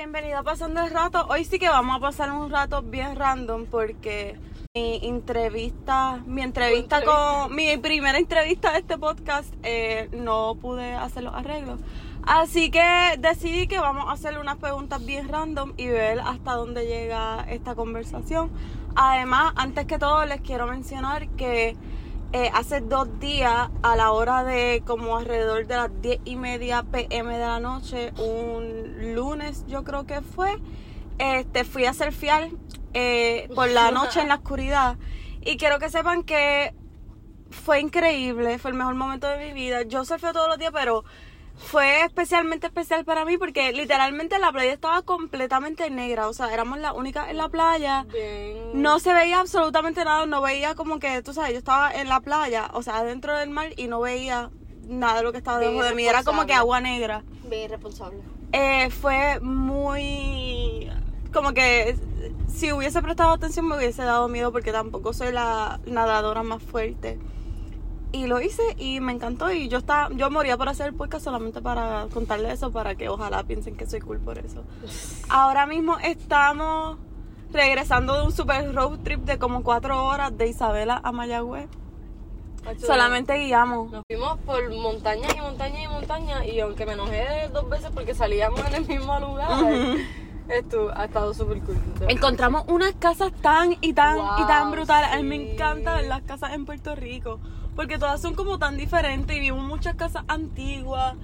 bienvenido a Pasando el Rato. Hoy sí que vamos a pasar un rato bien random porque mi entrevista, mi entrevista con, mi primera entrevista de este podcast, eh, no pude hacer los arreglos. Así que decidí que vamos a hacerle unas preguntas bien random y ver hasta dónde llega esta conversación. Además, antes que todo, les quiero mencionar que eh, hace dos días, a la hora de como alrededor de las 10 y media pm de la noche, un lunes yo creo que fue, este, fui a ser fiel eh, por la noche en la oscuridad. Y quiero que sepan que fue increíble, fue el mejor momento de mi vida. Yo surfeo todos los días, pero fue especialmente especial para mí porque literalmente la playa estaba completamente negra, o sea, éramos las únicas en la playa. Bien. No se veía absolutamente nada, no veía como que, tú sabes, yo estaba en la playa, o sea, dentro del mar y no veía nada de lo que estaba Bien debajo de mí, era como que agua negra. Bien irresponsable. Eh, fue muy como que si hubiese prestado atención me hubiese dado miedo porque tampoco soy la nadadora más fuerte y lo hice y me encantó y yo estaba yo moría por hacer el podcast solamente para contarle eso para que ojalá piensen que soy cool por eso ahora mismo estamos regresando de un super road trip de como cuatro horas de Isabela a Mayagüez solamente guiamos Nos fuimos por montañas y montañas y montañas y aunque me enojé dos veces porque salíamos en el mismo lugar, esto ha estado súper cool. Encontramos unas casas tan y tan y tan brutales. A mí me sí. encanta ver las casas en Puerto Rico. Porque todas son como tan diferentes y vimos muchas casas antiguas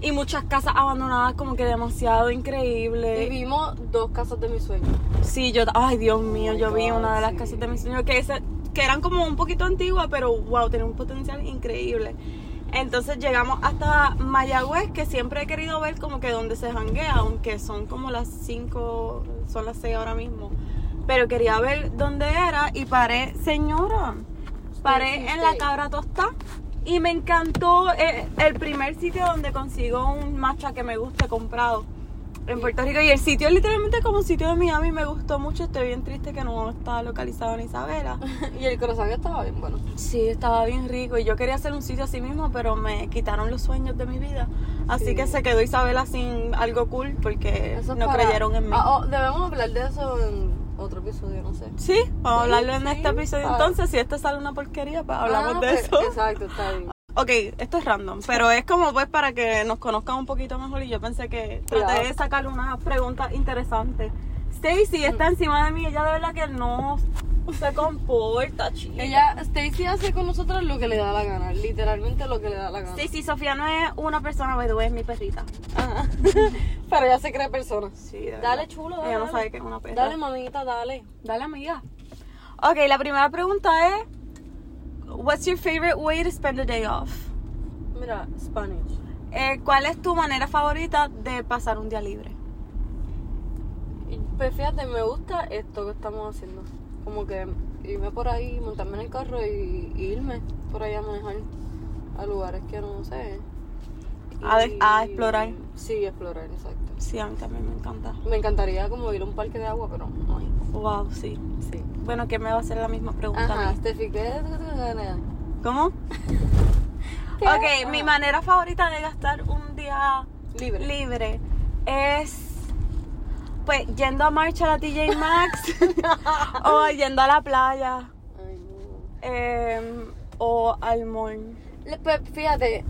y muchas casas abandonadas como que demasiado Y increíbles. vimos dos casas de mi sueño. Sí, yo, ay Dios mío, yo vi God, una de las sí. casas de mis sueños que, ese- que eran como un poquito antiguas, pero wow, tenían un potencial increíble. Entonces llegamos hasta Mayagüez, que siempre he querido ver como que donde se janguea, aunque son como las 5, son las 6 ahora mismo. Pero quería ver dónde era y paré, señora, paré en la cabra tosta y me encantó eh, el primer sitio donde consigo un matcha que me guste comprado en Puerto Rico. Y el sitio literalmente como sitio de Miami, me gustó mucho. Estoy bien triste que no está localizado en Isabela. y el corazón estaba bien bueno. Sí, estaba bien rico y yo quería hacer un sitio así mismo, pero me quitaron los sueños de mi vida. Así Sí. que se quedó Isabela sin algo cool porque Eso no para- creyeron en mí. Ah, oh, debemos hablar de eso en otro episodio, no sé. Sí, vamos a Sí, hablarlo en este episodio. para- Entonces, si este sale una porquería, pues hablamos Ah, de pues, eso. Exacto, está bien. Ok, esto es random, pero es como pues para que nos conozcan un poquito mejor y yo pensé que traté de sacar unas preguntas interesantes. Stacy está encima de mí, ella de verdad que no se comporta, chica. Ella, Stacy hace con nosotros lo que le da la gana, literalmente lo que le da la gana. Stacy, Sofía no es una persona, by the way, es mi perrita. Ajá. Pero ella se cree persona. Sí, de Dale, chulo, dale. Ella no dale. sabe que es una perra. Dale, mamita, dale. Dale, amiga. Ok, la primera pregunta es: What's your favorite way to spend a day off? Mira, Spanish. Eh, ¿Cuál es tu manera favorita de pasar un día libre? Pues fíjate, me gusta esto que estamos haciendo. Como que irme por ahí, montarme en el carro y, y irme por ahí a manejar a lugares que no sé. A de- a explorar. Sí, explorar, exacto. Sí, a mí también me encanta. Me encantaría como ir a un parque de agua, pero no hay. Wow, sí. Sí. Bueno, que me va a hacer la misma pregunta a Ajá, mí? Steffi, ¿qué ¿Cómo? Ok, mi manera favorita de gastar un día Libre. libre es pues yendo a marcha a la TJ Maxx o yendo a la playa Ay, no. em, o al mall. Le- Pues fíjate,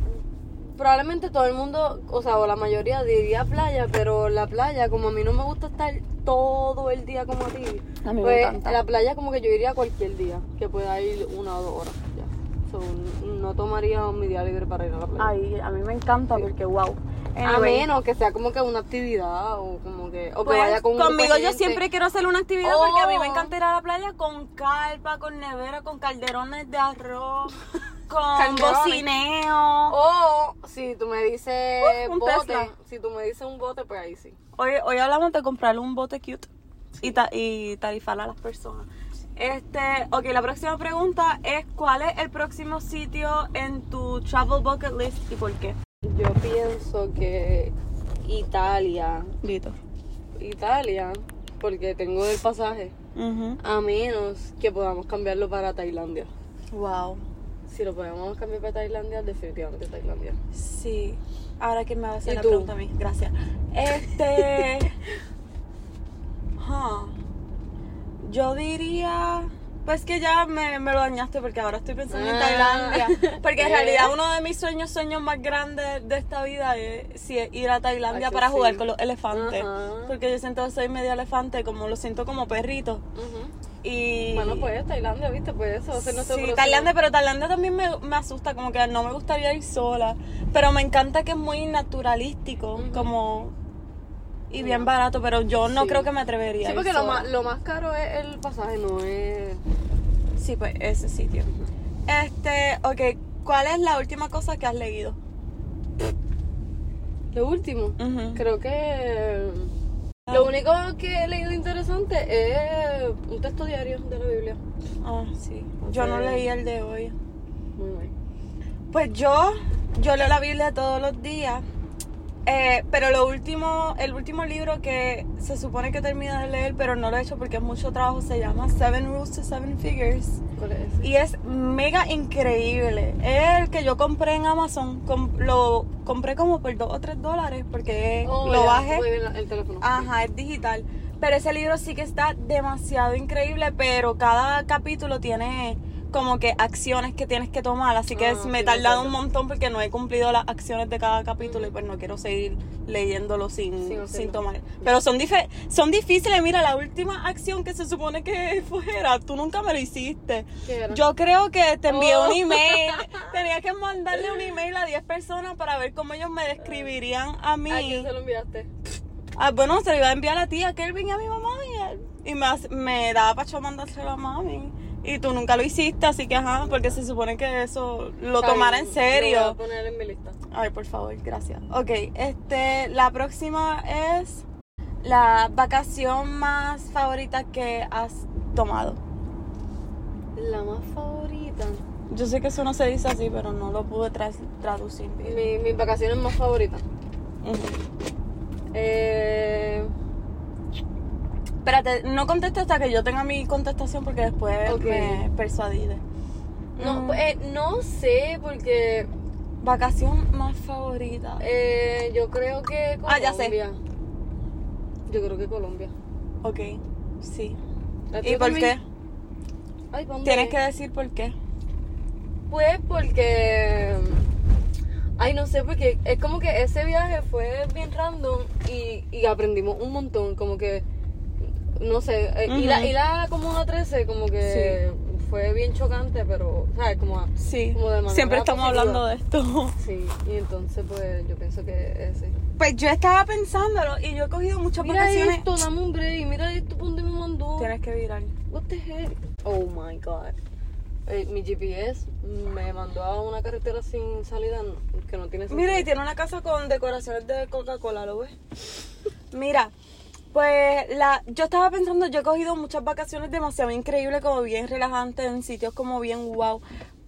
probablemente todo el mundo, o sea, o la mayoría diría playa, pero la playa, como a mí no me gusta estar todo el día como a ti, A mí me pues encanta. la playa como que yo iría cualquier día, que pueda ir una o dos horas ya. So, no tomaría mi día libre para ir a la playa. Ay, a mí me encanta Sí. porque wow. A Anyway, menos que sea como que una actividad o como que, o que pues, vaya con grupo conmigo yo siempre quiero hacer una actividad porque a mí me Oh. encanta ir a la playa con carpa, con nevera, con calderones de arroz, con Calderones. bocineo. O si tú me dices Uh, un bote, Tesla. si tú me dices un bote, pues ahí sí. Hoy, hoy hablamos de comprarle un bote cute y, ta- y tarifar a las personas. Este, ok, la próxima pregunta es ¿cuál es el próximo sitio en tu travel bucket list y por qué? Yo pienso que Italia. Listo. Italia, porque tengo el pasaje. A menos que podamos cambiarlo para Tailandia. Wow. Si lo podemos cambiar para Tailandia, definitivamente Tailandia. Sí. Ahora que me vas a hacer la pregunta a mí. Gracias. Este. huh. Yo diría. Pues que ya me, me lo dañaste porque ahora estoy pensando en Ah. Tailandia. Porque en Eh. realidad uno de mis sueños, sueños más grandes de esta vida es, sí, es ir a Tailandia Ay, para jugar con los elefantes. Porque yo siento que soy medio elefante, como lo siento como perrito. Y. Bueno, pues Tailandia, ¿viste? Pues eso, va a ser nuestro Sí, próximo- Tailandia, pero Tailandia también me, me asusta, como que no me gustaría ir sola. Pero me encanta que es muy naturalístico, como. Y bien barato, pero yo no Sí. creo que me atrevería. Sí, porque lo más, lo más caro es el pasaje, no es... Sí, pues ese sitio. Este, ok, ¿cuál es la última cosa que has leído? Lo último, creo que... Lo único que he leído interesante es un texto diario de la Biblia. Ah, sí. Yo no leí el de hoy. Muy bien. Pues yo, yo leo la Biblia todos los días. Eh, pero lo último, el último libro que se supone que termino de leer, pero no lo he hecho porque es mucho trabajo, se llama Seven Rules to Seven Figures. ¿Cuál es ese? Y es mega increíble. Es el que yo compré en Amazon. Com- lo compré como por 2 o 3 dólares porque Oh, lo bajé. el teléfono. Ajá, es digital. Pero ese libro sí que está demasiado increíble, pero cada capítulo tiene como que acciones que tienes que tomar, así que Ah, es- me he sí, tardado un montón porque no he cumplido las acciones de cada capítulo y pues no quiero seguir leyéndolo sin, Sin tomar. Pero son, dife- son difíciles, mira, la última acción que se supone que fuera, tú nunca me lo hiciste. Yo creo que te envié Oh. un email, tenía que mandarle un email a 10 personas para ver cómo ellos me describirían a mí. ¿A quién se lo enviaste? Ah, bueno, se lo iba a enviar a la tía Kelvin y a mi mamá y, él- y me, daba pacho mandárselo a mami. Y tú nunca lo hiciste, así que ajá, porque se supone que eso lo tomara en Lo voy serio. a poner en mi lista. Ay, por favor, gracias. Ok, este, la próxima es la vacación más favorita que has tomado. La más favorita. Yo sé que eso no se dice así, pero no lo pude tras- traducir bien. Mi, mis vacaciones más favoritas. Eh, Espérate, no conteste hasta que yo tenga mi contestación porque después Ok. me persuadí. no, Mm. pues, eh, no sé, porque Vacación más favorita. eh, yo creo que Colombia. Ah, ya sé. Yo creo que Colombia. Ok, sí. ¿La ¿Y tuya por también? qué? Ay. Tienes que decir por qué. Pues porque. Ay, no sé, porque es como que ese viaje fue bien random y, y aprendimos un montón. Como que. No sé, eh, ir, a, Ujú. ir a Comuna 13, como que fue bien chocante, pero, ¿sabes? Como. a- Sí. Como de manera Siempre estamos positiva. hablando de esto. Sí, y entonces, pues yo pienso que ese. Pues yo estaba pensándolo y yo he cogido muchas Mira vacaciones. esto, dame un break. Mira esto, ¿por dónde me mandó? Tienes que virar. What the heck? Oh my god. Eh, mi GPS me mandó a una carretera sin salida que no tiene sentido. Mira, y tiene una casa con decoraciones de Coca-Cola, ¿lo ves? Mira, pues la, yo estaba pensando, yo he cogido muchas vacaciones demasiado increíbles, como bien relajantes, en sitios como bien wow.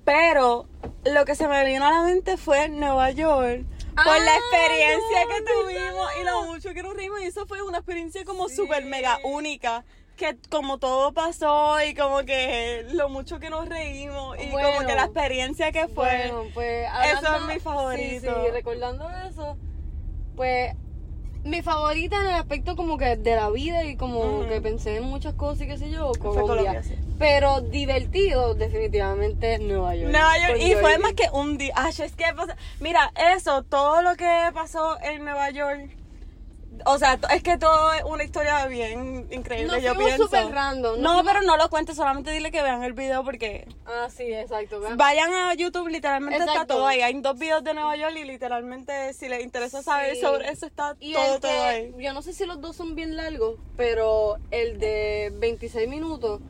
Pero lo que se me vino a la mente fue Nueva York. Por Ah, la experiencia no, que tuvimos y lo mucho que nos reímos. Y eso fue una experiencia como Sí. súper mega única. Que como todo pasó y como que lo mucho que nos reímos y como que la experiencia que fue. Bueno, pues Eso es mi favorito. Sí, sí, recordando eso, pues mi favorita en el aspecto como que de la vida y como que pensé en muchas cosas y qué sé yo, Colombia. Colombia, sí. Pero divertido, definitivamente Nueva York. Nueva York, y fue más que un día. Ay, es que pasa- Mira, eso, todo lo que pasó en Nueva York. O sea, es que todo es una historia bien increíble, Nos yo pienso. súper random, No, fuimos- pero no lo cuentes, solamente dile que vean el video porque Ah, sí, exacto. vean. vayan a YouTube, literalmente está todo ahí. Hay dos videos de Nueva York y literalmente si les interesa saber Sí. sobre eso está Y todo, todo ahí. Yo no sé si los dos son bien largos, pero el de 26 minutos,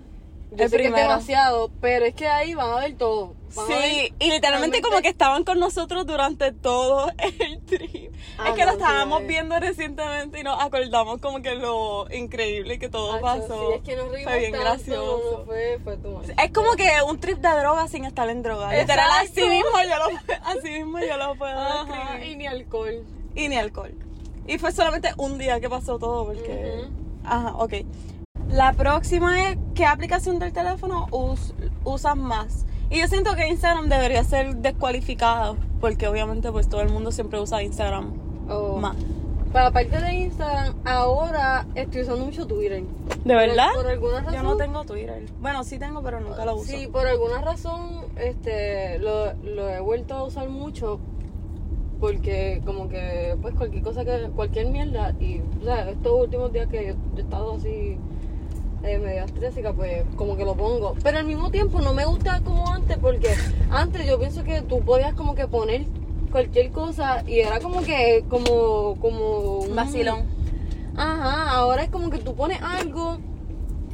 yo El sé que es demasiado, pero es que ahí van a ver todo. Van Sí, ver y literalmente realmente- como que estaban con nosotros durante todo el trip. Ah, es que lo no, sí, estábamos viendo recientemente y nos acordamos como que lo increíble que todo pasó. Sí, es que nos reímos Fue bien tanto, gracioso. no, fue, fue. Es como que un trip de droga sin estar en droga. Literal, así mismo yo lo, así mismo yo lo puedo Ajá, describir. y ni alcohol. Y ni alcohol. Y fue solamente un día que pasó todo porque... Ujú. Ajá, ok. La próxima es, ¿qué aplicación del teléfono us- usas más? Y yo siento que Instagram debería ser descualificado porque obviamente pues todo el mundo siempre usa Instagram Oh. más. Para aparte de Instagram, ahora ahora estoy usando mucho Twitter. ¿De verdad? Por, alguna razón. Yo no tengo Twitter. Bueno, sí tengo, pero nunca lo uso. Sí, por alguna razón este, lo, lo he vuelto a usar mucho porque como que pues cualquier cosa que cualquier mierda y o sea estos últimos días que yo, he estado así eh, medio estrésica pues como que lo pongo pero al mismo tiempo no me gusta como antes porque antes yo pienso que tú podías como que poner cualquier cosa y era como que como como un Vacilón. ajá ahora es como que tú pones algo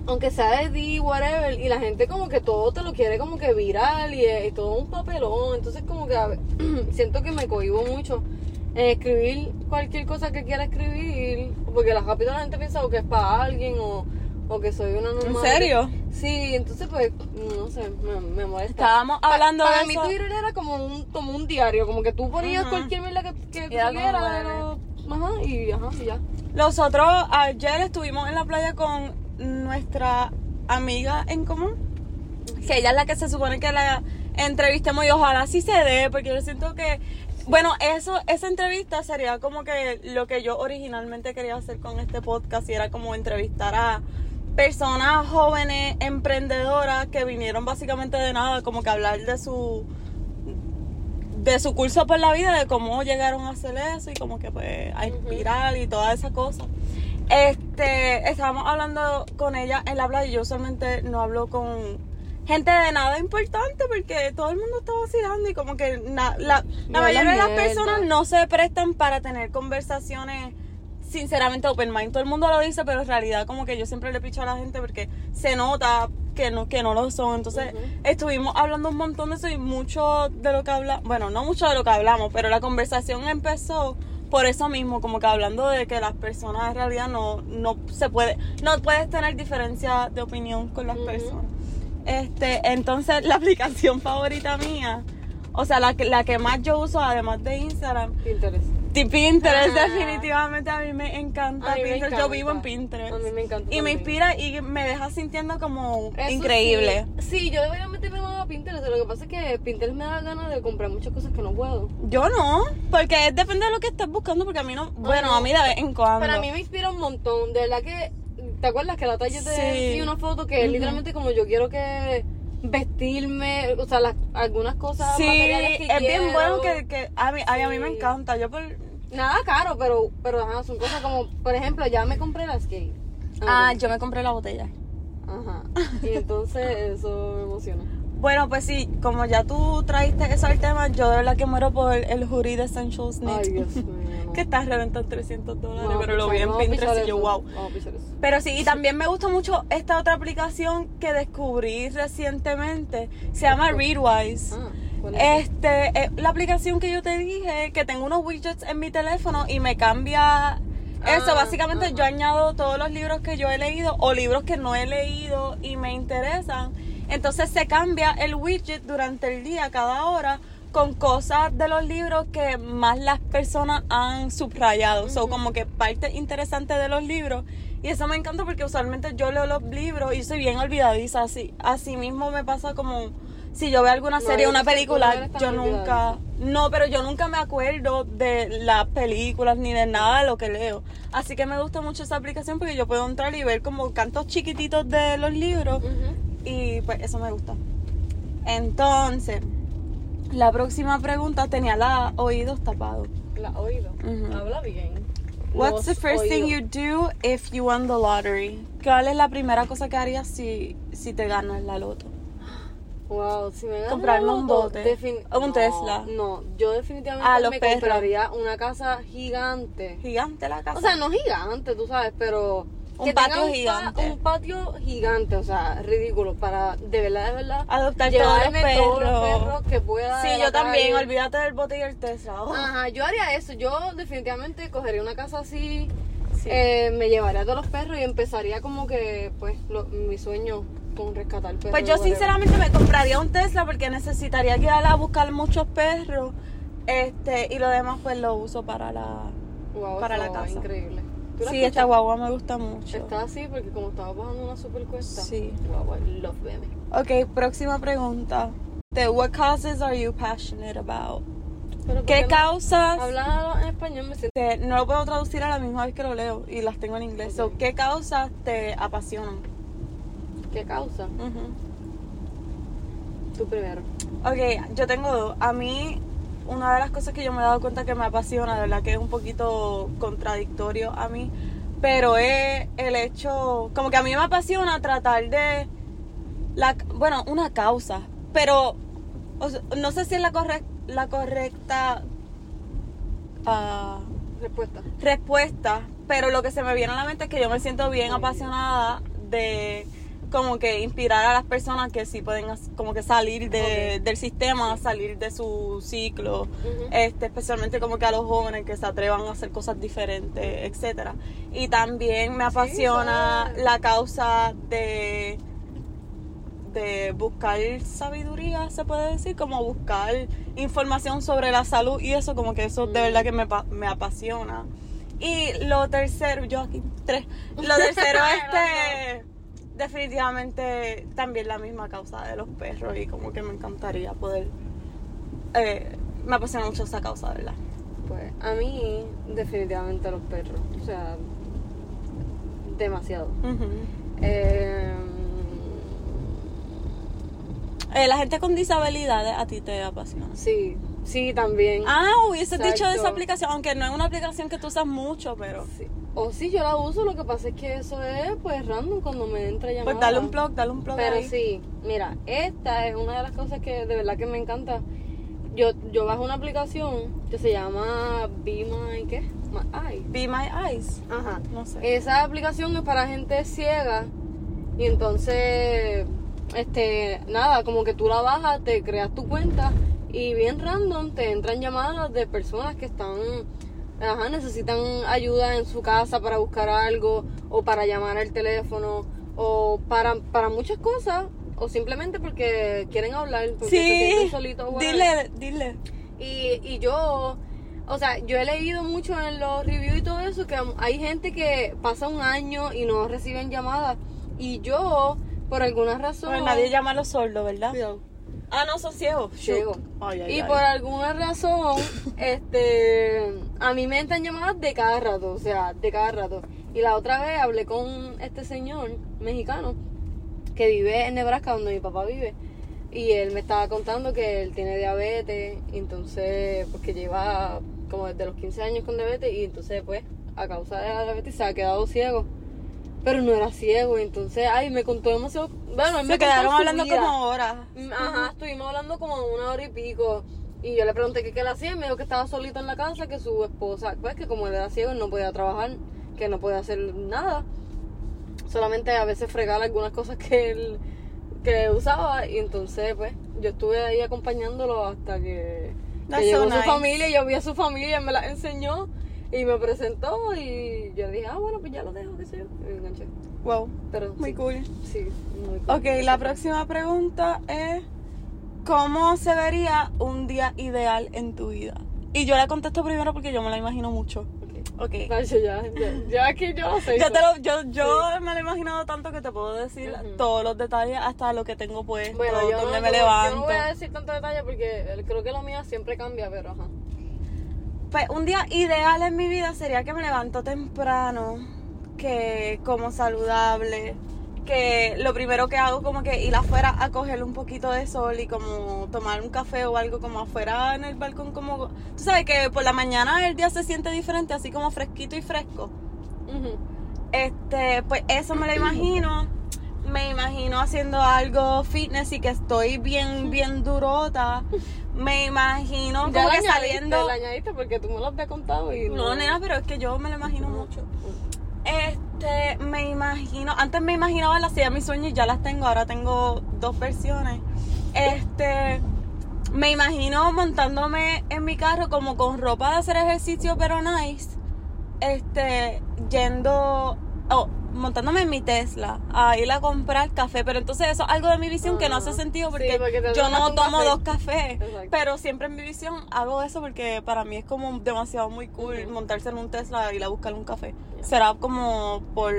aunque sea de ti, whatever, y la gente como que todo te lo quiere como que viral y, es todo un papelón, entonces como que ver, siento que me cohibo mucho en escribir cualquier cosa que quiera escribir, porque la rápido la gente piensa o que es para alguien o, o que soy una normal. ¿En serio? Sí, entonces pues, no sé, me, me molesta. Estábamos hablando para de mí eso. Twitter era como un, como un diario, como que tú ponías cualquier mierda que, que tú ajá, y ajá, y ya. Nosotros ayer estuvimos en la playa con nuestra amiga en común, que ella es la que se supone que la entrevistemos y ojalá sí se dé, porque yo siento que, bueno, eso, esa entrevista sería como que lo que yo originalmente quería hacer con este podcast y era como entrevistar a personas jóvenes, emprendedoras que vinieron básicamente de nada, como que hablar de su de su curso por la vida, de cómo llegaron a hacer eso y como que pues a inspirar y toda esa cosa. Este, estábamos hablando con ella en la playa y yo usualmente no hablo con gente de nada importante porque todo el mundo está vacilando y como que na- la, la No, mayoría de la las personas no se prestan para tener conversaciones sinceramente open mind. Todo el mundo lo dice, pero en realidad como que yo siempre le picho a la gente porque se nota que no, que no lo son. Entonces estuvimos hablando un montón de eso y mucho de lo que hablamos, bueno, no mucho de lo que hablamos, pero la conversación empezó por eso mismo, como que hablando de que las personas en realidad no, no se puede, no puedes tener diferencia de opinión con las personas. Este, entonces la aplicación favorita mía, o sea, la que, la que más yo uso además de Instagram, Pinterest. Pinterest Ah. definitivamente a mí me encanta A mí me Pinterest. Yo encanta. vivo en Pinterest. A mí me encanta Y me también. inspira y me deja sintiendo como Eso increíble. Sí, sí, yo debería meterme más a Pinterest. Lo que pasa es que Pinterest me da ganas de comprar muchas cosas que no puedo. Yo no, porque depende de lo que estés buscando, porque a mí no, bueno, no. a mí de vez en cuando. Para mí me inspira un montón. De verdad que. ¿Te acuerdas que la talla te Sí. di una foto que es Ujú. literalmente como yo quiero que vestirme, o sea, las, algunas cosas sí, materiales que es bien quiero. bueno que, que a, mí, ay, a mí me Sí. encanta. Yo por, Nada caro, pero, pero ajá, son cosas como, por ejemplo, ya me compré la skate. ah, yo me compré la botella. Ajá. Y entonces eso me emociona. Bueno, pues sí, como ya tú traíste eso al tema, yo de verdad que muero por el hoodie de Essentials Knit. Ay, Dios mío. no. que está reventado en 300 dólares, pero lo vi en Pinterest y yo, wow. Pero sí, y también me gusta mucho esta otra aplicación que descubrí recientemente. Se llama Readwise. Ah, ¿cuál es? Este, eh, la aplicación que yo te dije, que tengo unos widgets en mi teléfono y me cambia eso. Ah, Básicamente yo añado todos los libros que yo he leído o libros que no he leído y me interesan. Entonces se cambia el widget durante el día, cada hora, con cosas de los libros que más las personas han subrayado. Son como que parte interesante de los libros. Y eso me encanta porque usualmente yo leo los libros y soy bien olvidadiza. Así, así mismo me pasa como si yo veo alguna No, serie o una película, yo nunca... No, pero yo nunca me acuerdo de las películas ni de nada de lo que leo. Así que me gusta mucho esa aplicación porque yo puedo entrar y ver como cantos chiquititos de los libros y pues eso me gusta. Entonces, la próxima pregunta tenía los oídos tapados. La oído. Habla bien. What's the first thing you do if you won the lottery? ¿Cuál es la primera cosa que harías si, si te ganas la loto? Wow, si me Comprarme un bote. O un no, Tesla. No, yo definitivamente Ah, me perros. compraría una casa gigante. Gigante la casa. O sea, no gigante, tú sabes, pero Un patio pa- gigante. un patio gigante, o sea, ridículo para de verdad, de verdad. Adoptar todos los llevarme todos los perros. perros que pueda. Sí, yo también, calle. olvídate del bote y el Tesla. Oh. Ajá, yo haría eso. Yo definitivamente cogería una casa así, Sí. eh, me llevaría a todos los perros y empezaría como que, pues, lo- mi sueño con rescatar perros. Pues yo sinceramente me compraría un Tesla porque necesitaría ir a buscar muchos perros. Este, y lo demás pues lo uso para la Wow, para la casa. Increíble. ¿Tú la Sí, escuchas? esta guagua me gusta mucho. Está así porque como estaba bajando una super cuesta. Sí. I love baby. Ok, próxima pregunta. De what causes are you passionate about? Pero ¿por ¿Qué causas? Hablar en español me siento... no lo puedo traducir a la misma vez que lo leo y las tengo en inglés. So, Ok. ¿Qué causas te apasionan? ¿Qué causa? Ujú. Tú primero. Ok, yo tengo dos. A mí, una de las cosas que yo me he dado cuenta que me apasiona, de verdad que es un poquito contradictorio a mí, pero es el hecho, como que a mí me apasiona tratar de, la, bueno, una causa, pero o sea, no sé si es la, la correcta ah, Respuesta. respuesta, pero lo que se me viene a la mente es que yo me siento bien apasionada de como que inspirar a las personas que sí pueden como que salir de- del sistema, salir de su ciclo, este, especialmente como que a los jóvenes que se atrevan a hacer cosas diferentes, etcétera. Y también me apasiona la causa de de buscar sabiduría, se puede decir, como buscar información sobre la salud y eso, como que eso de verdad que me, me apasiona. Y lo tercero, yo aquí tres, lo tercero este, definitivamente también la misma causa de los perros y como que me encantaría poder, eh, me apasiona mucho esa causa, verdad. Pues a mí, definitivamente los perros. O sea, demasiado. Eh, Eh, la gente con disabilidades a ti te apasiona. sí, sí, también. Ah, hubiese dicho de esa Exacto. aplicación, aunque no es una aplicación que tú usas mucho, pero... Sí. O sí, yo la uso, lo que pasa es que eso es pues random cuando me entra llamada. Pues dale un blog, dale un blog Pero ahí. sí, mira, esta es una de las cosas que de verdad que me encanta. Yo, yo bajo una aplicación que se llama Be My, ¿qué? My Eye. Be My Eyes. Ajá. No sé. Esa aplicación es para gente ciega y entonces, este, nada, como que tú la bajas, te creas tu cuenta y bien random te entran llamadas de personas que están, ajá, necesitan ayuda en su casa para buscar algo o para llamar al teléfono o para, para muchas cosas o simplemente porque quieren hablar, porque se Sí, sienten solitos. dile, dile. Y, y yo, o sea, yo he leído mucho en los reviews y todo eso que hay gente que pasa un año y no reciben llamadas. Y yo, por alguna razón. Nadie llama a los sordos, ¿verdad? Cuidado. Ah, no, son ciegos. Shoot. Ciego. Ay, ay, Y ay. por alguna razón, este, a mí me entran llamadas de cada rato, o sea, de cada rato. Y la otra vez hablé con este señor mexicano que vive en Nebraska, donde mi papá vive. Y él me estaba contando que él tiene diabetes, y entonces, pues que lleva como desde los 15 años con diabetes, y entonces, pues, a causa de la diabetes se ha quedado ciego. Pero no era ciego, y entonces, ay, me contó demasiado. Bueno, él me Se quedaron hablando vida. como horas. Mm, Ajá, estuvimos hablando como una hora y pico. Y yo le pregunté qué qué él hacía y me dijo que estaba solito en la casa, que su esposa, pues que como él era ciego, él no podía trabajar, que no podía hacer nada. Solamente a veces fregar algunas cosas que él que usaba. Y entonces, pues, yo estuve ahí acompañándolo hasta que, que llegó so su nice. familia. y Yo vi a su familia, me la enseñó y me presentó. Y yo dije, ah, bueno, pues ya lo dejo, qué sé yo. Y me enganché. Wow, Pero muy sí, cool. sí, muy cool. Ok, la próxima pregunta es: ¿Cómo se vería un día ideal en tu vida? Y yo la contesto primero porque yo me la imagino mucho. Ok. Ok. Nacho, ya, ya, ya que yo lo sé. Ya te lo, yo yo me lo he imaginado tanto que te puedo decir todos los detalles, hasta lo que tengo puesto, Bueno, yo no, me yo- levanto. Yo no voy a decir tanto detalle porque creo que lo mío siempre cambia, pero ajá. Pues un día ideal en mi vida sería que me levanto temprano, que como saludable, que lo primero que hago como que ir afuera a coger un poquito de sol y como tomar un café o algo como afuera en el balcón como... Tú sabes que por la mañana el día se siente diferente, así como fresquito y fresco. Este, pues eso me lo imagino. Me imagino haciendo algo fitness y que estoy bien, bien durota. Me imagino como Ya la que añadiste, saliendo... la añadiste porque tú me lo habías contado y No, nena, pero es que yo me lo imagino mucho. Este, me imagino, antes me imaginaba las de mis sueños y ya las tengo, ahora tengo dos versiones. Este, me imagino montándome en mi carro como con ropa de hacer ejercicio, pero nice. Este, yendo, oh, montándome en mi Tesla a ir a comprar café, pero entonces eso es algo de mi visión que no hace sentido sí, porque, yo no tomo café. dos cafés, Exacto. pero siempre en mi visión hago eso porque para mí es como demasiado muy cool montarse en un Tesla y ir a buscar un café. Será como por...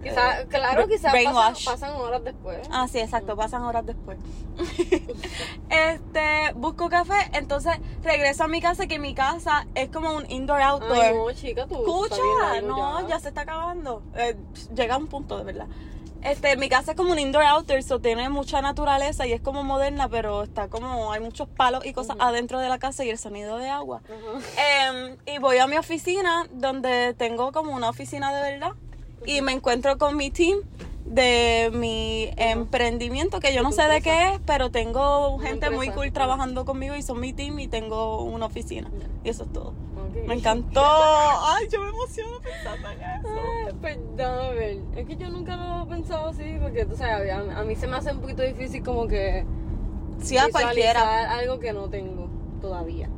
Quizá, eh, claro, quizás pasan, pasan horas después. Ah, sí, exacto, pasan horas después. este, busco café, entonces regreso a mi casa, que mi casa es como un indoor-outdoor. No, chica, tú. Escucha, no, ya. se está acabando. Eh, llega a un punto, de verdad. Este, mi casa es como un indoor outdoor, so tiene mucha naturaleza y es como moderna, pero está como, hay muchos palos y cosas adentro de la casa y el sonido de agua. Em, y voy a mi oficina, donde tengo como una oficina de verdad, y me encuentro con mi team de mi emprendimiento, que yo no sé de qué es, pero tengo gente muy cool trabajando conmigo y son mi team y tengo una oficina. Y eso es todo. Me encantó. Ay, yo me emociono pensando en eso. Ay, Pues déjame ver. Es que yo nunca lo he pensado así, porque tú sabes, a, a mí se me hace un poquito difícil como que Sí, a cualquiera. algo que no tengo todavía.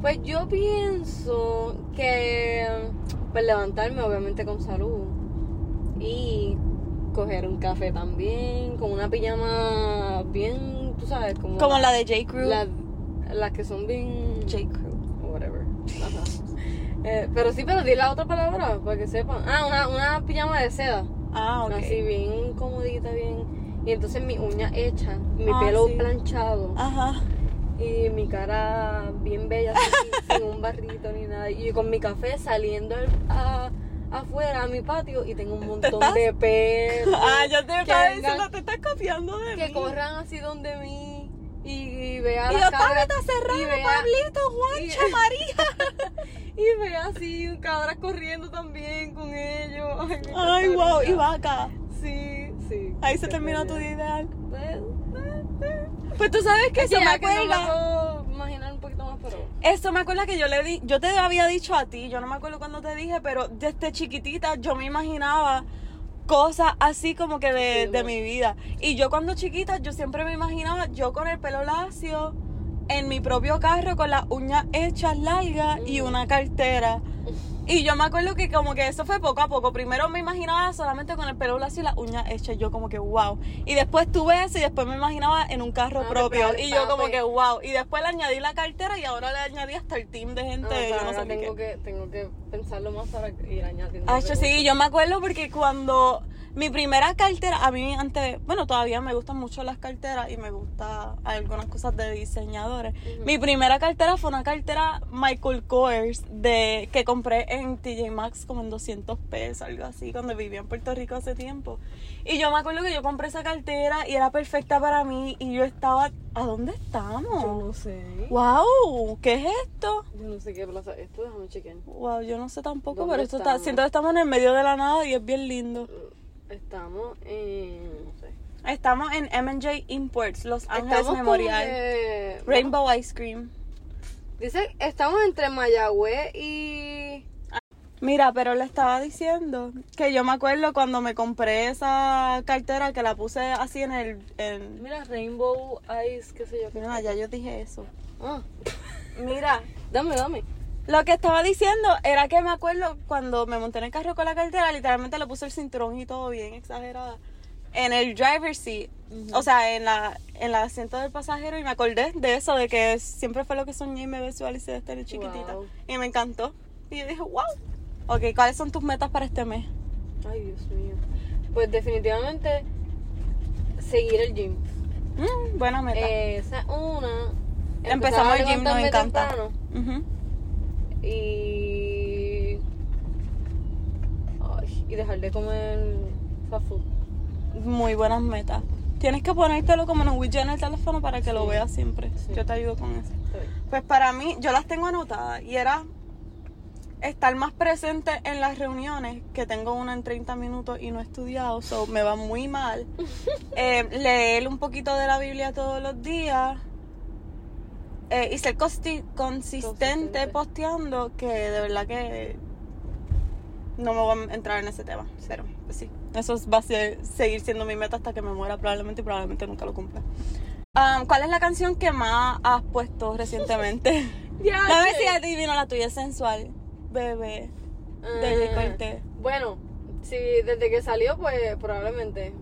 Pues yo pienso que pues levantarme obviamente con salud y coger un café también, con una pijama bien, tú sabes, como, Como la de J. Crew. la- las que son bien J. Crew. Eh, pero sí, pero di la otra palabra para que sepan. Ah, una, una pijama de seda. Ah, ok. Así bien comodita, bien. Y entonces mi uña hecha, mi Ah, pelo sí. planchado Ajá. y mi cara bien bella, sin un barrito ni nada. Y con mi café saliendo al- a- afuera a mi patio y tengo un montón de perros. Ah, yo te que estaba diciendo, te estás copiando de Que mí. corran así donde mí y, y vea Y yo, está cerrado, y vea- Pablito, Juancha, y- María. Y ve así, cabras corriendo también con ellos. Ay, Ay, wow, y vaca. Sí, sí. Ahí se terminó tu día ideal. Pues, eh. Pues tú sabes que Es eso me no acuerda. puedo imaginar un poquito más, pero. Esto me acuerda que yo le di, yo te había dicho a ti, yo no me acuerdo cuando te dije, pero desde chiquitita yo me imaginaba cosas así como que de, de mi vida. Y yo cuando chiquita, yo siempre me imaginaba yo con el pelo lacio, en mi propio carro, con las uñas hechas largas y Mm. una cartera. Y yo me acuerdo que como que eso fue poco a poco. Primero me imaginaba solamente con el pelo lacio y las uñas hechas. Yo como que wow. Y después tuve eso y después me imaginaba en un carro Ah, propio. Y yo como que wow. Y después le añadí la cartera y ahora le añadí hasta el team de gente. Ah, yo no ahora sé ni tengo qué. que, tengo que pensarlo más para ir añadiendo. Ah, yo sí, yo me acuerdo porque cuando mi primera cartera, a mí antes, bueno, todavía me gustan mucho las carteras y me gusta algunas cosas de diseñadores. Mi primera cartera fue una cartera Michael Kors de que compré en TJ Maxx como en 200 pesos, algo así, cuando vivía en Puerto Rico hace tiempo. Y yo me acuerdo que yo compré esa cartera y era perfecta para mí y yo estaba, ¿a dónde estamos? Yo no sé. Wow, ¿qué es esto? Yo no sé qué plaza es esto, déjame chequear. Wow, yo no sé tampoco, ¿Dónde pero esto está, siento que estamos en el medio de la nada y es bien lindo. Estamos en. No sé. Estamos en M&J Imports, Los Ángeles Estamos Memorial. que- Rainbow Ice Cream. Dice, estamos entre Mayagüez y. Mira, pero le estaba diciendo que yo me acuerdo cuando me compré esa cartera que la puse así en el... En... Mira, Rainbow Ice, qué sé yo. Mira, ya yo dije eso. Ah, Mira, dame, dame. Lo que estaba diciendo era que me acuerdo cuando me monté en el carro con la cartera, literalmente le puse el cinturón y todo bien exagerada. En el driver seat, o sea, en la en el asiento del pasajero y me acordé de eso, de que siempre fue lo que soñé y me visualicé de estar chiquitita. Wow. Y me encantó. Y yo dije, wow. Ok, ¿cuáles son tus metas para este mes? Ay, Dios mío. Pues definitivamente seguir el gym. Mm, buena meta. Esa es una. Empezamos el gym, nos encanta. Y. Ay, y dejar de comer fast food. Muy buenas metas. Tienes que ponértelo como en un widget en el teléfono para que lo veas siempre. Sí. Yo te ayudo con eso. Pues para mí, yo las tengo anotadas y era estar más presente en las reuniones, que tengo una en 30 minutos y no he estudiado, so me va muy mal. Eh, leer un poquito de la Biblia todos los días eh, y ser consistente posteando, que de verdad que no me voy a entrar en ese tema. Pero pues sí, eso va a ser- seguir siendo mi meta hasta que me muera probablemente y probablemente nunca lo cumpla. Um, ¿Cuál es la canción que más has puesto recientemente? Ya, Dame si adivino la tuya sensual, bebé. de Cortez. Bueno, sí, desde que salió, pues probablemente.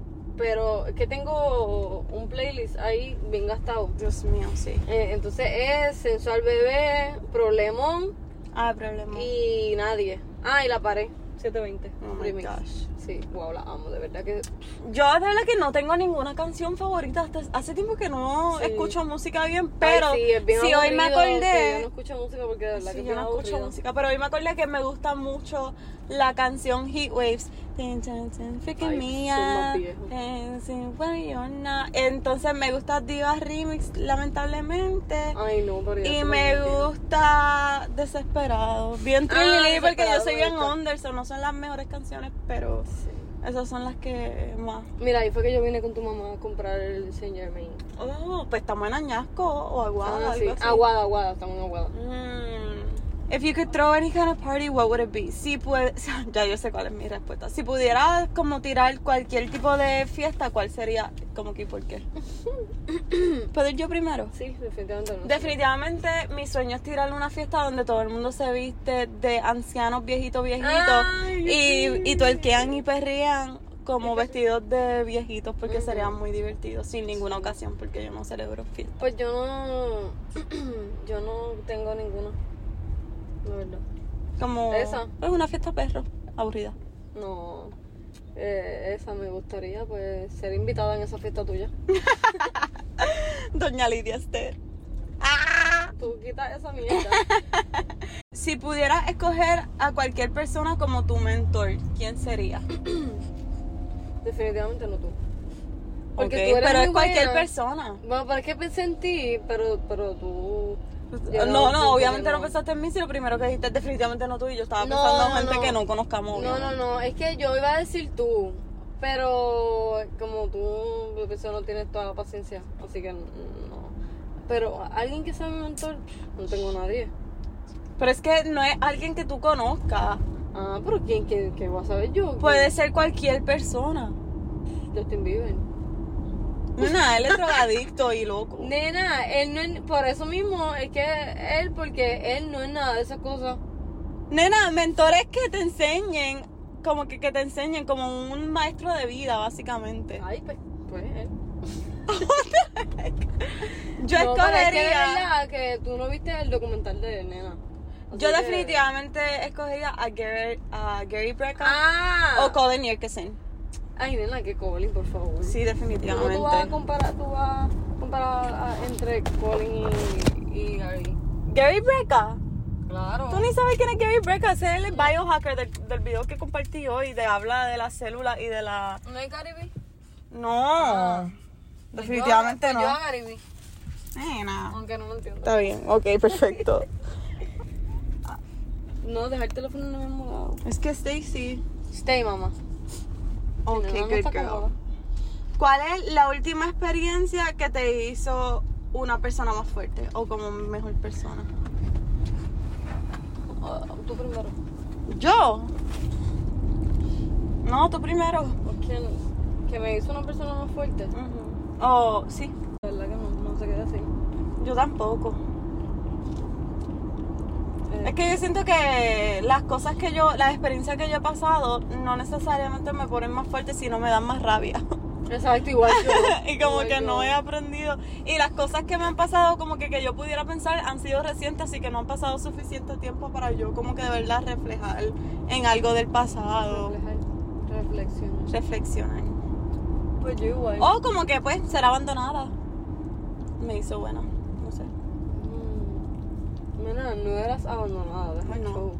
Pero es que tengo un playlist ahí bien gastado. Dios mío, sí. Eh, entonces es Sensual Bebé, Problemón Ah, problema. y Nadie. Ah, y La Pared. 720. Oh my remix. gosh. Sí, wow, la amo, de verdad que. Yo de verdad que no tengo ninguna canción favorita. Hasta hace tiempo que no Sí. escucho música bien, pero Ay, sí, es bien si hoy me aburrido, sí, acordé... yo no escucho música porque de verdad que yo no escucho aburrido. música, pero hoy me acordé que me gusta mucho la canción Heat Waves. Freaking not. Entonces me gusta Diva Remix, lamentablemente. Ay, no, pero Y me gusta Desesperado. Bien Ah, porque yo soy bien gusta. under, so no son las mejores canciones, pero Sí. esas son las que más. Mira, ahí fue que yo vine con tu mamá a comprar el Saint Germain. Oh, pues estamos en Añasco o Aguada, Ah, sí. Aguada, Aguada, estamos en Aguada. Mm. If you could throw any kind of party, what would it be? Si puede, ya yo sé cuál es mi respuesta. Si pudieras como tirar cualquier tipo de fiesta, ¿cuál sería? Como que, ¿por qué? ¿Puedo ir yo primero? Sí, definitivamente no. Definitivamente mi sueño es tirar una fiesta donde todo el mundo se viste de ancianos, viejitos, viejitos Ay, y, sí. y tuerquean y perrean como vestidos de viejitos porque sería muy divertido sin ninguna ocasión porque yo no celebro fiesta. Pues yo no. yo no tengo ninguna. Como Esa. es una fiesta perro, aburrida. No. Eh, esa me gustaría, pues, ser invitada en esa fiesta tuya. Doña Lidia Esther. Tú quitas esa mierda. Si pudieras escoger a cualquier persona como tu mentor, ¿quién sería? Definitivamente no tú. Tú eres pero muy es cualquier persona. Bueno, pero es que pensé en ti, pero, pero tú. No, yo no, siento obviamente que no. pensaste en mí, si lo primero que dijiste definitivamente no tú y yo estaba No, pensando en no, gente no. que no conozcamos. No, no, no, es que yo iba a decir tú, pero como tú, yo pienso no tienes toda la paciencia, así que no. Pero alguien que sea mi mentor, no tengo nadie. Pero es que no es alguien que tú conozcas. Ah, pero ¿quién, quién, qué voy a saber yo? Puede ser cualquier persona. Justin Bieber. Nada, él es drogadicto y loco. Nena, él no es, por eso mismo es que él, porque él no es nada de esas cosas. Nena, mentores que te enseñen, como que, que te enseñen como un maestro de vida, básicamente. Ay, pues, pues él. Yo No, pero es que escogería. que tú no viste el documental de él, nena. Así Yo que- definitivamente escogería a Gary, a Gary Brecka Ah. o Colin Yerkesen. Ay, nena, que Colin, por favor. Sí, ¿Cómo definitivamente. tú vas a comparar, tú vas a comparar a- entre Colin y, y Gary? Gary Brecka. Claro. Tú ni sabes quién es Gary Brecka. Ese es el biohacker del, del video que compartí hoy. De habla de las células y de la. ¿No es Gary B? No. Definitivamente Pues yo, no. Yo a Gary B, Nena. aunque no lo entiendo. Está bien, ok, perfecto. No, dejar el teléfono en el mismo lado. es que Stacy. Stay, mamá. Ok, no, good girl. ¿Cuál es la última experiencia que te hizo una persona más fuerte o como mejor persona? Ah, tú primero. ¿Yo? No, tú primero. ¿Quién? Que me hizo una persona más fuerte. Ujú. Oh, sí. La verdad que no, no sé qué decir. Yo tampoco. Eh, Es que yo siento que las cosas que yo, las experiencias que yo he pasado, no necesariamente me ponen más fuerte, sino me dan más rabia. Exacto, igual yo. y como Igual que yo. no he aprendido. Y las cosas que me han pasado, como que, que yo pudiera pensar, han sido recientes, así que no han pasado suficiente tiempo para yo, como que de verdad reflejar en algo del pasado. Reflejar, reflexionar. Reflexionar. Pues yo igual. O como que, pues, ser abandonada. Me hizo bueno. Nena, no eras abandonada, deja el No. show.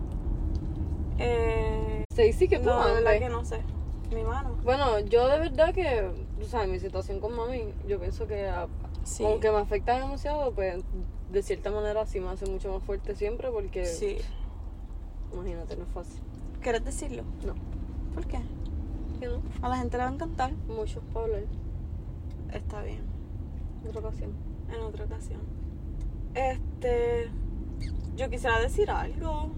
Eh, Sí, sí que tú no, de verdad que no sé. Mi mano. Bueno, yo de verdad que, o sea, mi situación con mami, yo pienso que a- Sí. aunque me afecta demasiado, pues de cierta manera sí me hace mucho más fuerte siempre porque, Sí. imagínate, no es fácil. ¿Quieres decirlo? No, ¿Por qué? que no, A la gente le va a encantar. mucho para hablar Está bien. en otra ocasión. En otra ocasión. Este. Yo quisiera decir algo.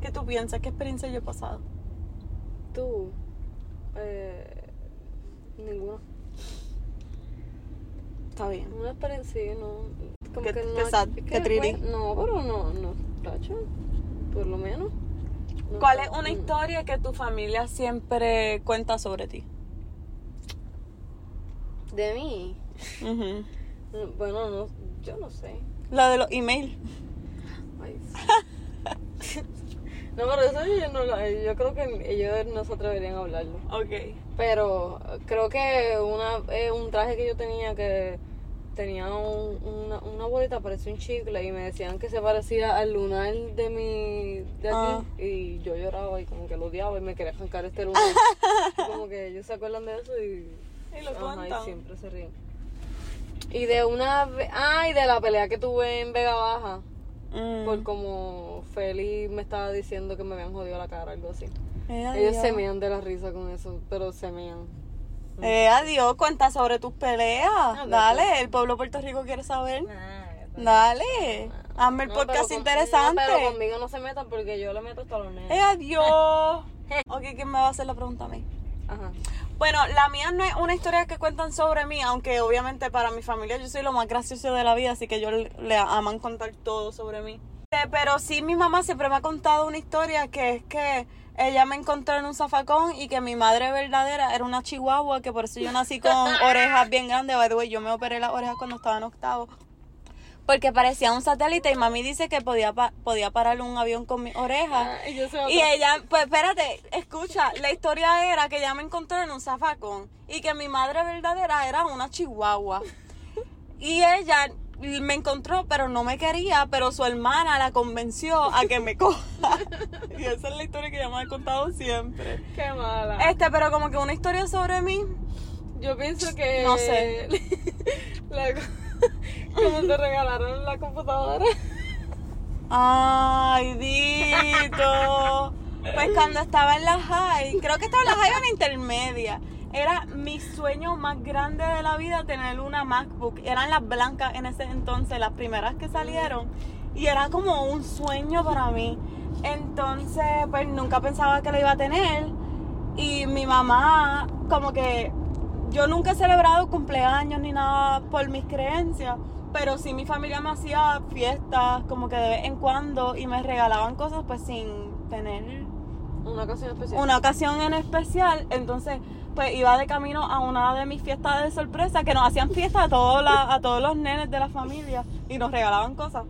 ¿Qué tú piensas? ¿Qué experiencia yo he pasado? Tú, eh, ninguna. Está bien. Una experiencia, no. Como Qué- que qué no. sad, es qué que, pues, No, pero no, no, tacho, por lo menos. No ¿Cuál es una historia que tu familia siempre cuenta sobre ti? De mí. Ujú. Mm, Bueno, no, yo no sé. La de los emails. Ay. No, pero eso yo, no, lo- yo creo que ellos no se atreverían a hablarlo. Ok. Pero creo que una, eh, un traje que yo tenía que tenía un- una, una bolita, parecía un chicle, y me decían que se parecía al lunar de mi. de aquí. Ah. Y yo lloraba y como que lo odiaba y me quería arrancar este lunar. Como que ellos se acuerdan de eso y. Y lo Ajá, y siempre se ríen. Y de una. ve- Ah, de la pelea que tuve en Vega Baja. Mm. Por como Feli me estaba diciendo que me habían jodido la cara, algo así. Eh, Ellos se mean de la risa con eso, pero se mean. Eh, adiós, cuenta sobre tus peleas. Ah, Dale, el pueblo de Puerto Rico quiere saber. Dale, hazme el No, podcast pero interesante. no, pero conmigo no se metan porque yo le meto hasta los Eh, nenes. adiós. ok, ¿quién me va a hacer la pregunta a mí? Ajá. Bueno, la mía no es una historia que cuentan sobre mí, aunque obviamente para mi familia yo soy lo más gracioso de la vida, así que le, le aman contar todo sobre mí. Eh, Pero sí, mi mamá siempre me ha contado una historia que es que ella me encontró en un zafacón y que mi madre verdadera era una chihuahua, que por eso yo nací con orejas bien grandes. By the way, yo me operé las orejas cuando estaba en octavo. Porque parecía un satélite y mami dice que podía, pa- podía parar un avión con mis orejas. Ah, y ella, pues espérate, escucha, la historia era que ella me encontró en un zafacón y que mi madre verdadera era una chihuahua. Y ella me encontró, pero no me quería, pero su hermana la convenció a que me coja. Y esa es la historia que ella me ha contado siempre. Qué mala. Este, pero como que una historia sobre mí. Yo pienso que. No sé. la, como te regalaron la computadora. Ay, Dito. Pues cuando estaba en la high, creo que estaba en la high o en la intermedia, era mi sueño más grande de la vida tener una MacBook. Eran las blancas en ese entonces, las primeras que salieron. Y era como un sueño para mí. Entonces, pues nunca pensaba que lo iba a tener. Y mi mamá, como que yo nunca he celebrado cumpleaños ni nada por mis creencias, pero sí mi familia me hacía fiestas como que de vez en cuando y me regalaban cosas pues sin tener Una ocasión especial. una ocasión en especial. Entonces pues iba de camino a una de mis fiestas de sorpresa que nos hacían fiesta a todos, la- a todos los nenes de la familia y nos regalaban cosas.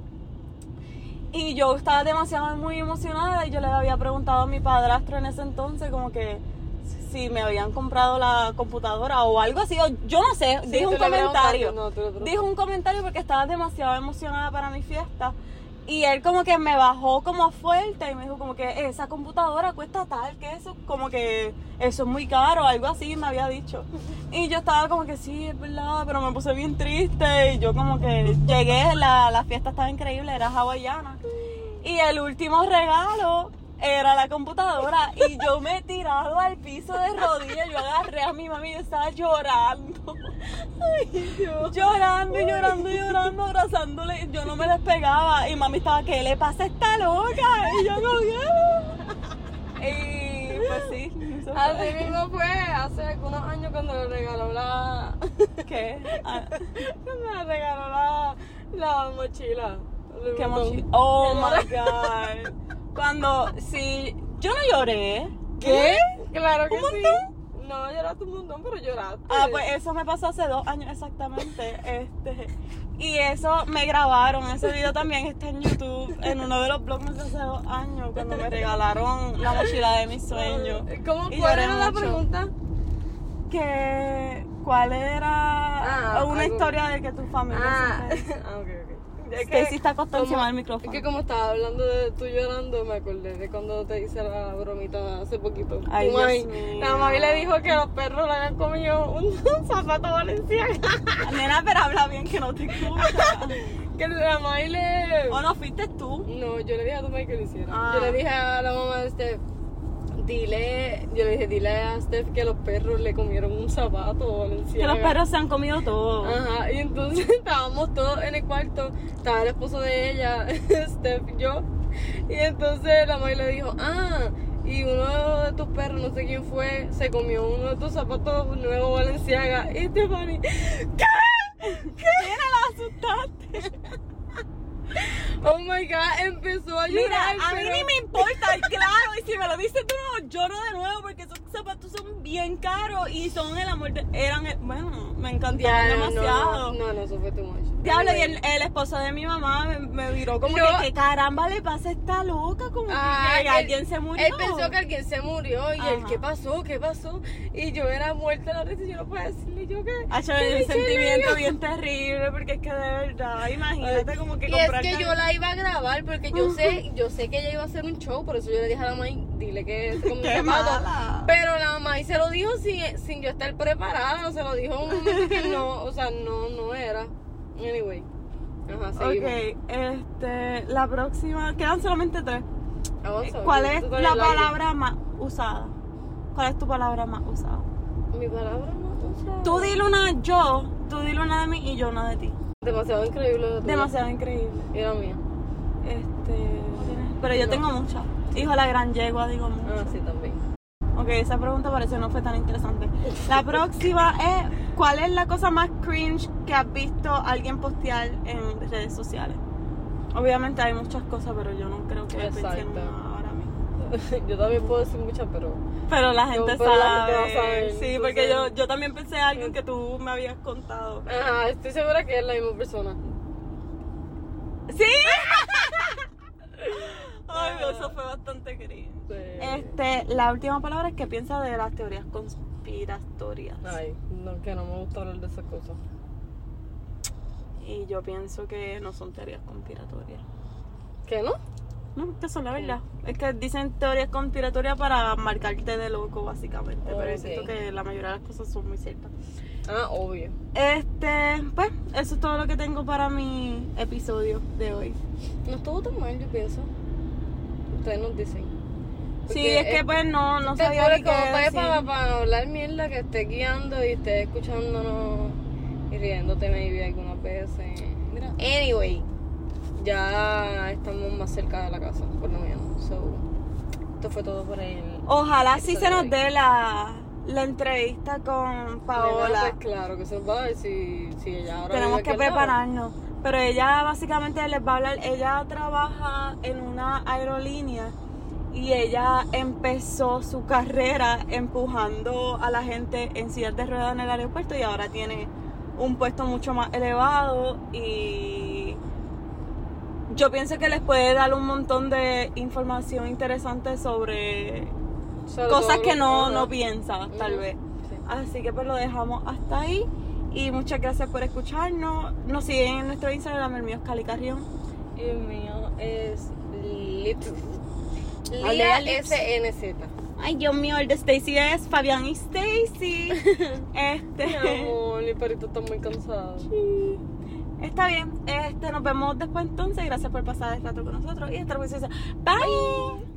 Y yo estaba demasiado muy emocionada y yo le había preguntado a mi padrastro en ese entonces como que si me habían comprado la computadora o algo así. o yo no sé, Sí, dije un comentario. no, tú un comentario porque estaba demasiado emocionada para mi fiesta. Y él como que me bajó como fuerte y me dijo como que esa computadora cuesta tal que eso, como que eso es muy caro, algo así me había dicho. Y yo estaba como que sí, es verdad, pero me puse bien triste y yo como que llegué, la, la fiesta estaba increíble, era hawaiana. Y el último regalo era la computadora y yo me he tirado al piso de rodillas, yo agarré a mi mami y yo estaba llorando. Llorando y llorando y llorando, abrazándole. Yo no me despegaba. Y mami estaba, ¿qué le pasa a esta loca? Y yo no Y pues sí. Así mismo fue hace algunos años cuando le regaló la. ¿Qué? Ah, cuando le regaló la, la mochila. ¿Qué Vuitton. mochi- Oh my god. Cuando, sí, yo no lloré. ¿Qué? Claro que ¿Un sí. montón? No, lloraste un montón, pero lloraste. Ah, pues eso me pasó hace dos años exactamente. Este, y eso me grabaron. Ese video también está en YouTube, en uno de los blogs de hace dos años, cuando me regalaron la mochila de mis sueños. ¿Cómo Y cuál era la pregunta? Que, ¿Cuál era Ah, una historia de que tu familia Ah, se Stacy está acostada encima del micrófono. Es que como estaba hablando de tú llorando, me acordé de cuando te hice la bromita hace poquito. Ay, Tu mami-. La mami le dijo que los perros le habían comido un, un zapato valenciano. Nena, pero habla bien que no te escucha. que la mami le... ¿O no fuiste tú? No, yo le dije a tu mami que lo hiciera. Ah. Yo le dije a la mamá de Steph, dile, yo le dije, dile a Steph que los perros le comieron un zapato Que valenciano. los perros se han comido todo. Ajá, y entonces estábamos todos en el cuarto, estaba el esposo de ella, Steph y yo, y entonces la mamá le dijo, ah, y uno de tus perros, no sé quién fue, se comió uno de tus zapatos nuevos Valenciaga, y Stephanie, ¿qué? Nena, la asustaste. Oh my god, empezó a llorar, Mira, a mí pero- ni me importa, claro, y si me lo dices tú, no, lloro de nuevo porque esos zapatos son bien caros y son el amor de, eran, el- bueno, me encantaban Ya, no, demasiado. No, no, eso fue too much. Diablo, y el, el esposo de mi mamá me, me viró como No. que, ¿qué caramba le pasa a esta loca? Como que- Ah, que, él- alguien se murió. Él pensó que alguien se murió y él, Ajá. ¿qué pasó? ¿Qué pasó? Y yo era muerta la risa y yo no podía decirle yo que. Un sentimiento bien terrible porque es que de verdad, imagínate como que Y es que yo la iba a grabar porque yo sé, yo sé que ella iba a hacer un show, por eso yo le dije a la May, dile que se comió Qué mala. Pero la May se lo dijo sin, sin yo estar preparada, se lo dijo un que no, o sea, no, no era. Anyway. Ajá, seguimos. Ok, este, la próxima, quedan solamente tres. Avanza, ¿Cuál es la palabra más usada? ¿Cuál es tu palabra más usada? Mi palabra no usada. Tú dile una yo, tú dile una de mí y yo una de ti. Demasiado increíble. Demasiado increíble. Y la mía. Este, pero yo No. tengo muchas. Hijo de la gran yegua, digo mucho. Ah, sí, también. Ok, esa pregunta parece no fue tan interesante. La próxima es, ¿cuál es la cosa más cringe que has visto alguien postear en redes sociales? Obviamente hay muchas cosas, pero yo no creo que pensé en una ahora mismo. Yo también puedo decir muchas, pero. Pero la gente pero la sabe. gente va a saber, sí, porque yo, yo también pensé en algo que tú me habías contado. Ajá, estoy segura que es la misma persona. ¿Sí? Ay, eso fue bastante cringe. Sí. Este, la última palabra es que piensa de las teorías conspiratorias. Ay, no, que no me gusta hablar de esas cosas. Y yo pienso que no son teorías conspiratorias. ¿Qué no? No, que son la verdad. Es que dicen teorías conspiratorias para marcarte de loco, básicamente. Pero yo Ok. siento que la mayoría de las cosas son muy ciertas. Ah, obvio. Este, pues, eso es todo lo que tengo para mi episodio de hoy. No estuvo tan mal, yo pienso. Ustedes nos dicen. Sí, es que pues no, no te sabía ni como decir. para, para hablar mierda que esté guiando y esté escuchándonos y riéndote maybe algunas veces. Mira. Anyway, ya estamos más cerca de la casa, por lo menos. So, esto fue todo por el. Ojalá sí se nos dé la, la entrevista con Nena, Paola. Pues claro que se nos va a ver si, si ella ahora Tenemos que al lado. prepararnos. Pero ella básicamente les va a hablar, ella trabaja en una aerolínea y ella empezó su carrera empujando a la gente en sillas de ruedas en el aeropuerto y ahora tiene un puesto mucho más elevado y yo pienso que les puede dar un montón de información interesante sobre cosas que no, no piensas tal vez. Sí. Así que pues lo dejamos hasta ahí. Y muchas gracias por escucharnos. Nos siguen en nuestro Instagram, el mío es Cali Carrión. Y el mío es Lips. Lía. SNZ. Ay, Dios mío, el de Stacy es Fabián y Stacy. Mi este. amor, mi perrito está muy cansado. Está bien. Este, nos vemos después entonces. Gracias por pasar el rato con nosotros. Y hasta la próxima. Bye.